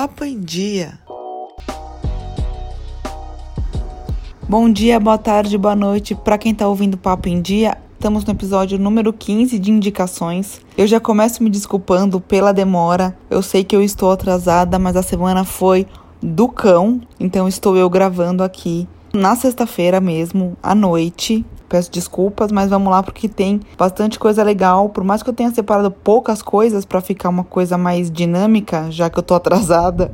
Papo em Dia. Bom dia, boa tarde, boa noite para quem tá ouvindo Papo em Dia. Estamos no episódio número 15 de indicações. Eu já começo me desculpando pela demora. Eu sei que eu estou atrasada, mas a semana foi do cão, então estou eu gravando aqui na sexta-feira mesmo, à noite. Peço desculpas, mas vamos lá porque tem bastante coisa legal. Por mais que eu tenha separado poucas coisas para ficar uma coisa mais dinâmica, já que eu tô atrasada,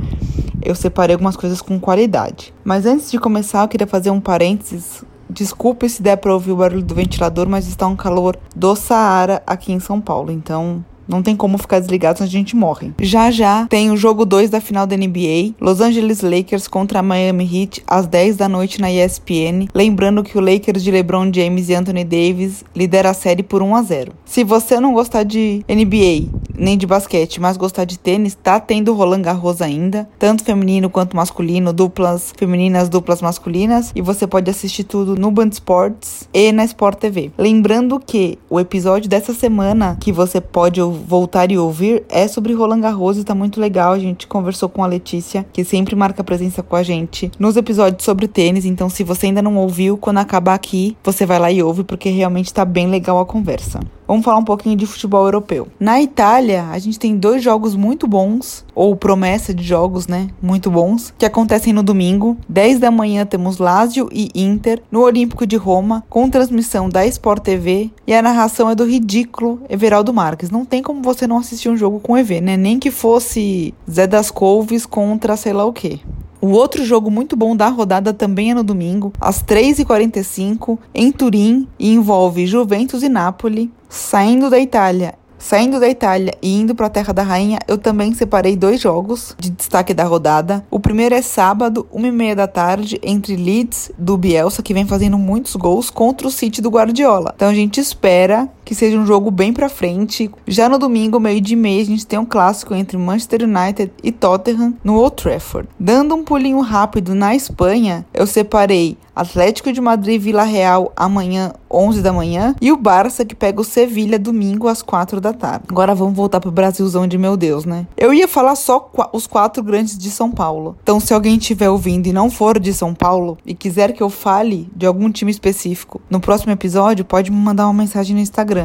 eu separei algumas coisas com qualidade. Mas antes de começar, eu queria fazer um parênteses. Desculpe se der para ouvir o barulho do ventilador, mas está um calor do Saara aqui em São Paulo, então não tem como ficar desligado, senão a gente morre. Já já tem o jogo 2 da final da NBA, Los Angeles Lakers contra Miami Heat às 10 da noite na ESPN. Lembrando que o Lakers de LeBron James e Anthony Davis lidera a série por 1 a 0. Se você não gostar de NBA nem de basquete, mas gostar de tênis, tá tendo Roland Garros ainda, tanto feminino quanto masculino, duplas femininas, duplas masculinas, e você pode assistir tudo no Band Sports e na Sport TV. Lembrando que o episódio dessa semana que você pode voltar e ouvir é sobre Roland Garros e tá muito legal. A gente conversou com a Letícia, que sempre marca presença com a gente nos episódios sobre tênis. Então, se você ainda não ouviu, quando acabar aqui, você vai lá e ouve, porque realmente tá bem legal a conversa. Vamos falar um pouquinho de futebol europeu. Na Itália, a gente tem dois jogos muito bons, ou promessa de jogos, né? Muito bons, que acontecem no domingo. 10 da manhã temos Lazio e Inter no Olímpico de Roma, com transmissão da Sport TV, e a narração é do ridículo Everaldo Marques. Não tem como você não assistir um jogo com EV, né? Nem que fosse Zé das Couves contra sei lá o quê. O outro jogo muito bom da rodada também é no domingo, às 3h45, em Turim, e envolve Juventus e Napoli, saindo da Itália Saindo da Itália e indo para a Terra da Rainha, eu também separei dois jogos de destaque da rodada. O primeiro é sábado, uma e meia da tarde, entre Leeds do Bielsa, que vem fazendo muitos gols, contra o City do Guardiola. Então a gente espera que seja um jogo bem para frente. Já no domingo, meio de mês, a gente tem um clássico entre Manchester United e Tottenham no Old Trafford. Dando um pulinho rápido na Espanha, eu separei Atlético de Madrid Vila Real amanhã 11 da manhã e o Barça que pega o Sevilha domingo às 4 da tarde. Agora vamos voltar pro Brasilzão de meu Deus, né? Eu ia falar só os quatro grandes de São Paulo. Então se alguém estiver ouvindo e não for de São Paulo e quiser que eu fale de algum time específico no próximo episódio, pode me mandar uma mensagem no Instagram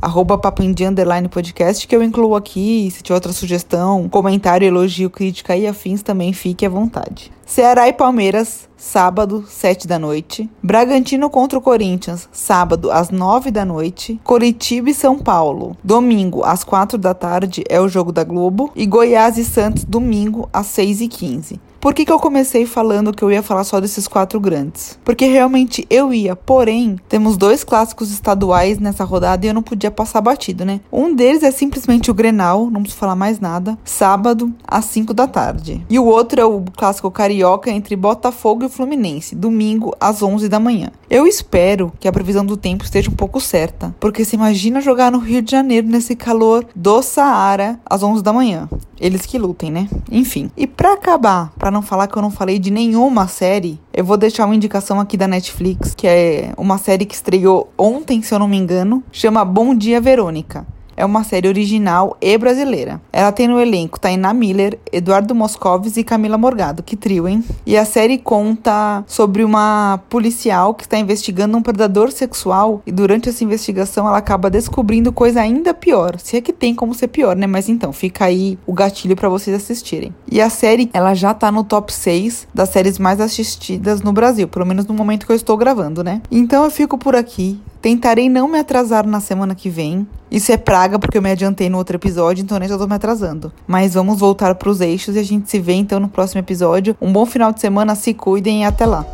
arroba papoindia underline podcast, que eu incluo aqui. Se tiver outra sugestão, comentário, elogio, crítica e afins, também fique à vontade. Ceará e Palmeiras, sábado, 7 da noite. Bragantino contra o Corinthians, sábado, às 9 da noite. Coritiba e São Paulo, domingo, às 4 da tarde, é o jogo da Globo. E Goiás e Santos, domingo, às 6 e 15 por que, que eu comecei falando que eu ia falar só desses quatro grandes? Porque realmente eu ia, porém, temos dois clássicos estaduais nessa rodada e eu não podia passar batido, né? Um deles é simplesmente o Grenal, não preciso falar mais nada, sábado às 5 da tarde. E o outro é o clássico carioca entre Botafogo e Fluminense, domingo às 11 da manhã. Eu espero que a previsão do tempo esteja um pouco certa, porque se imagina jogar no Rio de Janeiro nesse calor do Saara às 11 da manhã. Eles que lutem, né? Enfim. E para acabar, para não falar que eu não falei de nenhuma série, eu vou deixar uma indicação aqui da Netflix, que é uma série que estreou ontem, se eu não me engano, chama Bom Dia Verônica é uma série original e brasileira. Ela tem no elenco Tainá Miller, Eduardo Moscovis e Camila Morgado, que trio, hein? E a série conta sobre uma policial que está investigando um predador sexual e durante essa investigação ela acaba descobrindo coisa ainda pior. Se é que tem como ser pior, né? Mas então, fica aí o gatilho para vocês assistirem. E a série, ela já tá no top 6 das séries mais assistidas no Brasil, pelo menos no momento que eu estou gravando, né? Então eu fico por aqui. Tentarei não me atrasar na semana que vem. Isso é praga porque eu me adiantei no outro episódio, então nem já tô me atrasando. Mas vamos voltar para os eixos e a gente se vê então no próximo episódio. Um bom final de semana, se cuidem e até lá.